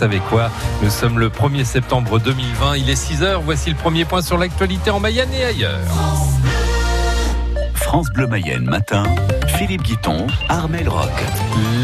savez quoi Nous sommes le 1er septembre 2020, il est 6h, voici le premier point sur l'actualité en Mayenne et ailleurs. France Bleu Mayenne matin, Philippe Guiton, Armel Rock.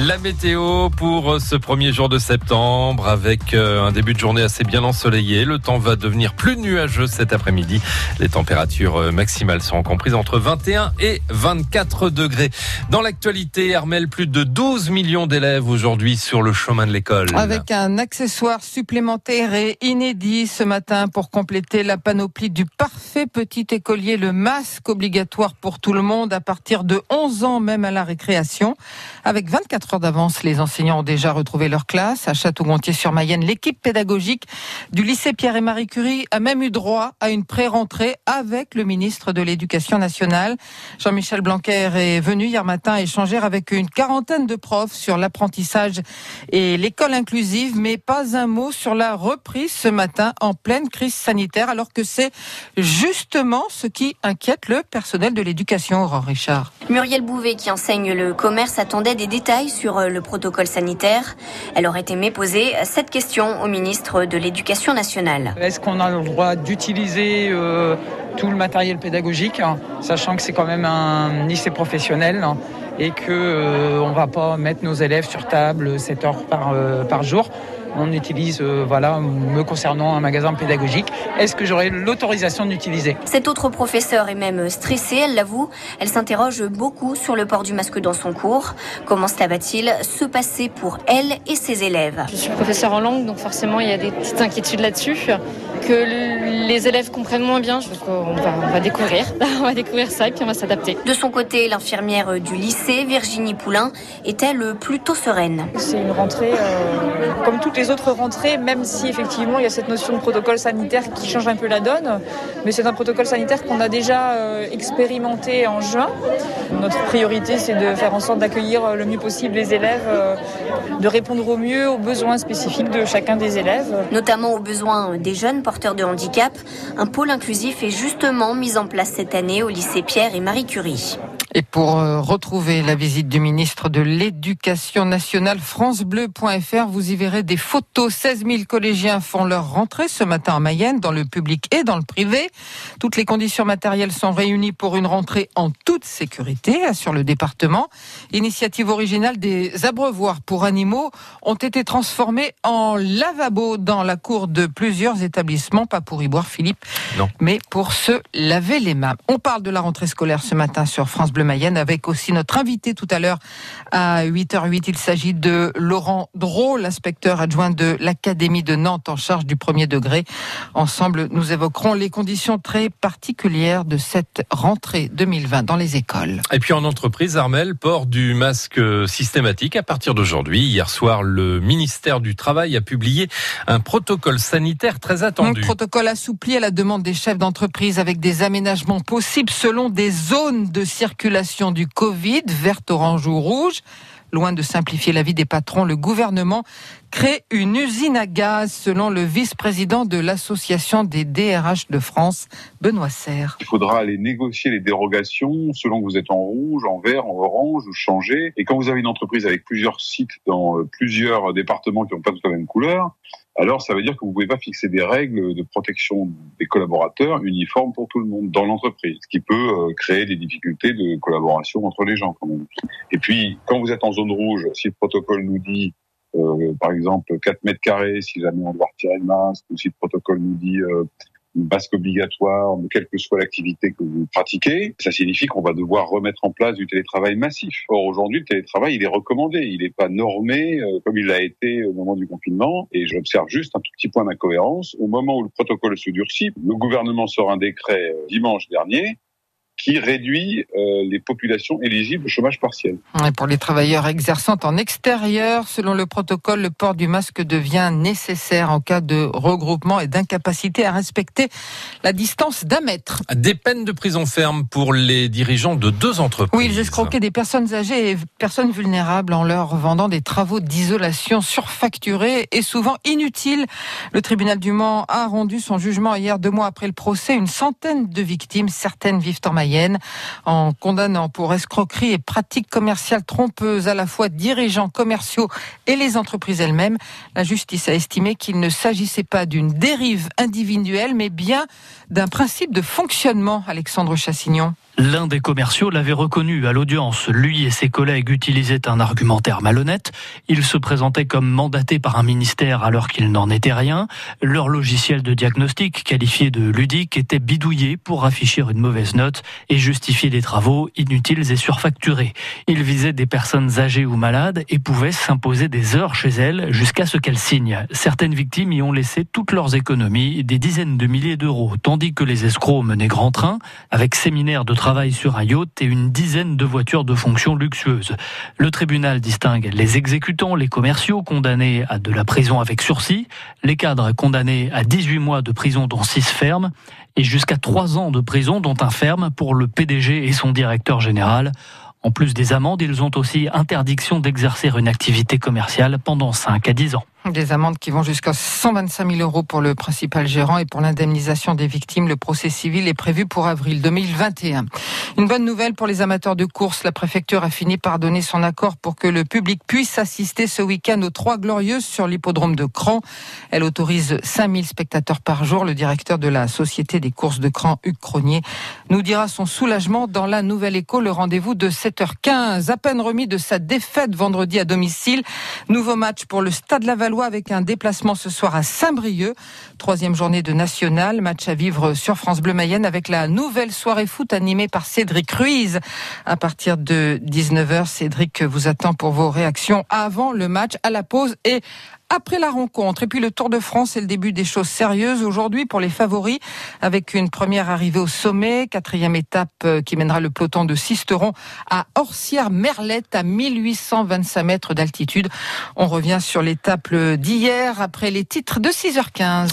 La météo pour ce premier jour de septembre avec euh, un début de journée assez bien ensoleillé. Le temps va devenir plus nuageux cet après-midi. Les températures euh, maximales seront comprises entre 21 et 24 degrés. Dans l'actualité, Armel, plus de 12 millions d'élèves aujourd'hui sur le chemin de l'école. Avec un accessoire supplémentaire et inédit ce matin pour compléter la panoplie du parfait petit écolier, le masque obligatoire pour tout le monde à partir de 11 ans, même à la récréation. Avec 24 heures d'avance, les enseignants ont déjà retrouvé leur classe. À Château-Gontier-sur-Mayenne, l'équipe pédagogique du lycée Pierre et Marie Curie a même eu droit à une pré-rentrée avec le ministre de l'Éducation nationale. Jean-Michel Blanquer est venu hier matin échanger avec une quarantaine de profs sur l'apprentissage et l'école inclusive, mais pas un mot sur la reprise ce matin en pleine crise sanitaire, alors que c'est justement ce qui inquiète le personnel de l'éducation, Aurore Richard. Muriel Bouvet, qui enseigne le commerce, attendait des détails sur euh, le protocole sanitaire. Elle aurait aimé poser cette question au ministre de l'Éducation nationale. Est-ce qu'on a le droit d'utiliser euh, tout le matériel pédagogique, hein, sachant que c'est quand même un lycée professionnel hein, et que euh, on va pas mettre nos élèves sur table 7 heures par, euh, par jour? On utilise, euh, voilà, me concernant un magasin pédagogique. Est-ce que j'aurai l'autorisation d'utiliser? Cet autre professeur est même stressé, elle l'avoue. Elle s'interroge beaucoup sur le port du masque dans son cours. Comment cela va-t-il se passer pour elle et ses élèves? Je suis professeur en langue, donc forcément il y a des petites inquiétudes là-dessus. Que les élèves comprennent moins bien, je on va, on va découvrir. on va découvrir ça et puis on va s'adapter. De son côté, l'infirmière du lycée, Virginie Poulain, est-elle plutôt sereine C'est une rentrée euh, comme toutes les autres rentrées, même si effectivement il y a cette notion de protocole sanitaire qui change un peu la donne. Mais c'est un protocole sanitaire qu'on a déjà euh, expérimenté en juin. Notre priorité, c'est de faire en sorte d'accueillir le mieux possible les élèves, euh, de répondre au mieux aux besoins spécifiques de chacun des élèves. Notamment aux besoins des jeunes porteurs de handicap. Un pôle inclusif est justement mis en place cette année au lycée Pierre et Marie Curie. Et pour euh, retrouver la visite du ministre de l'Éducation nationale, francebleu.fr, vous y verrez des photos. 16 000 collégiens font leur rentrée ce matin en Mayenne, dans le public et dans le privé. Toutes les conditions matérielles sont réunies pour une rentrée en toute sécurité, assure le département. Initiative originale des abreuvoirs pour animaux ont été transformés en lavabo dans la cour de plusieurs établissements, pas pour y boire Philippe, Non. mais pour se laver les mains. On parle de la rentrée scolaire ce matin sur France Bleu Mayenne avec aussi notre invité tout à l'heure à 8h08. Il s'agit de Laurent Drault, l'inspecteur adjoint de l'Académie de Nantes en charge du premier degré. Ensemble, nous évoquerons les conditions très particulières de cette rentrée 2020 dans les écoles. Et puis en entreprise, Armel, port du masque systématique à partir d'aujourd'hui. Hier soir, le ministère du Travail a publié un protocole sanitaire très Un attendu. protocole assoupli à la demande des chefs d'entreprise avec des aménagements possibles selon des zones de circulation du Covid, verte, orange ou rouge. Loin de simplifier la vie des patrons, le gouvernement crée une usine à gaz selon le vice-président de l'association des DRH de France, Benoît Serre. Il faudra aller négocier les dérogations selon que vous êtes en rouge, en vert, en orange ou changer. Et quand vous avez une entreprise avec plusieurs sites dans euh, plusieurs départements qui n'ont pas toute la même couleur, alors ça veut dire que vous pouvez pas fixer des règles de protection des collaborateurs uniformes pour tout le monde dans l'entreprise, ce qui peut euh, créer des difficultés de collaboration entre les gens quand même. Et puis quand vous êtes en zone rouge, si le protocole nous dit euh, par exemple 4 mètres carrés, si jamais on doit retirer le masque, ou si le protocole nous dit euh, une masque obligatoire, quelle que soit l'activité que vous pratiquez, ça signifie qu'on va devoir remettre en place du télétravail massif. Or aujourd'hui, le télétravail, il est recommandé, il n'est pas normé euh, comme il l'a été au moment du confinement. Et j'observe juste un tout petit point d'incohérence. Au moment où le protocole se durcit, le gouvernement sort un décret euh, dimanche dernier qui réduit euh, les populations éligibles au chômage partiel. Et pour les travailleurs exerçant en extérieur, selon le protocole, le port du masque devient nécessaire en cas de regroupement et d'incapacité à respecter la distance d'un mètre. Des peines de prison ferme pour les dirigeants de deux entreprises. Oui, ils escroquaient des personnes âgées et personnes vulnérables en leur vendant des travaux d'isolation surfacturés et souvent inutiles. Le tribunal du Mans a rendu son jugement hier, deux mois après le procès. Une centaine de victimes, certaines vivent en Mayenne. En condamnant pour escroquerie et pratiques commerciales trompeuses à la fois dirigeants commerciaux et les entreprises elles-mêmes. La justice a estimé qu'il ne s'agissait pas d'une dérive individuelle mais bien d'un principe de fonctionnement, Alexandre Chassignon. L'un des commerciaux l'avait reconnu à l'audience. Lui et ses collègues utilisaient un argumentaire malhonnête. Ils se présentaient comme mandatés par un ministère alors qu'il n'en était rien. Leur logiciel de diagnostic, qualifié de ludique, était bidouillé pour afficher une mauvaise note et justifier des travaux inutiles et surfacturés. Ils visaient des personnes âgées ou malades et pouvaient s'imposer des heures chez elles jusqu'à ce qu'elles signent. Certaines victimes y ont laissé toutes leurs économies, des dizaines de milliers d'euros, tandis que les escrocs menaient grand train avec séminaires de sur un yacht et une dizaine de voitures de fonction luxueuses. Le tribunal distingue les exécutants, les commerciaux condamnés à de la prison avec sursis, les cadres condamnés à 18 mois de prison dont 6 fermes et jusqu'à 3 ans de prison dont un ferme pour le PDG et son directeur général. En plus des amendes, ils ont aussi interdiction d'exercer une activité commerciale pendant 5 à 10 ans. Des amendes qui vont jusqu'à 125 000 euros pour le principal gérant et pour l'indemnisation des victimes. Le procès civil est prévu pour avril 2021. Une bonne nouvelle pour les amateurs de course. La préfecture a fini par donner son accord pour que le public puisse assister ce week-end aux Trois Glorieuses sur l'hippodrome de Cran. Elle autorise 5000 spectateurs par jour. Le directeur de la Société des courses de Cran, Hugues Cronier, nous dira son soulagement dans la Nouvelle Écho, le rendez-vous de 7h15. À peine remis de sa défaite vendredi à domicile. Nouveau match pour le Stade Avec un déplacement ce soir à Saint-Brieuc. Troisième journée de national, match à vivre sur France Bleu Mayenne avec la nouvelle soirée foot animée par Cédric Ruiz. À partir de 19h, Cédric vous attend pour vos réactions avant le match, à la pause et après la rencontre. Et puis le Tour de France, c'est le début des choses sérieuses aujourd'hui pour les favoris, avec une première arrivée au sommet, quatrième étape euh, qui mènera le peloton de Sisteron à Orsières-Merlette, à 1825 mètres d'altitude. On revient sur l'étape d'hier, après les titres de 6h15.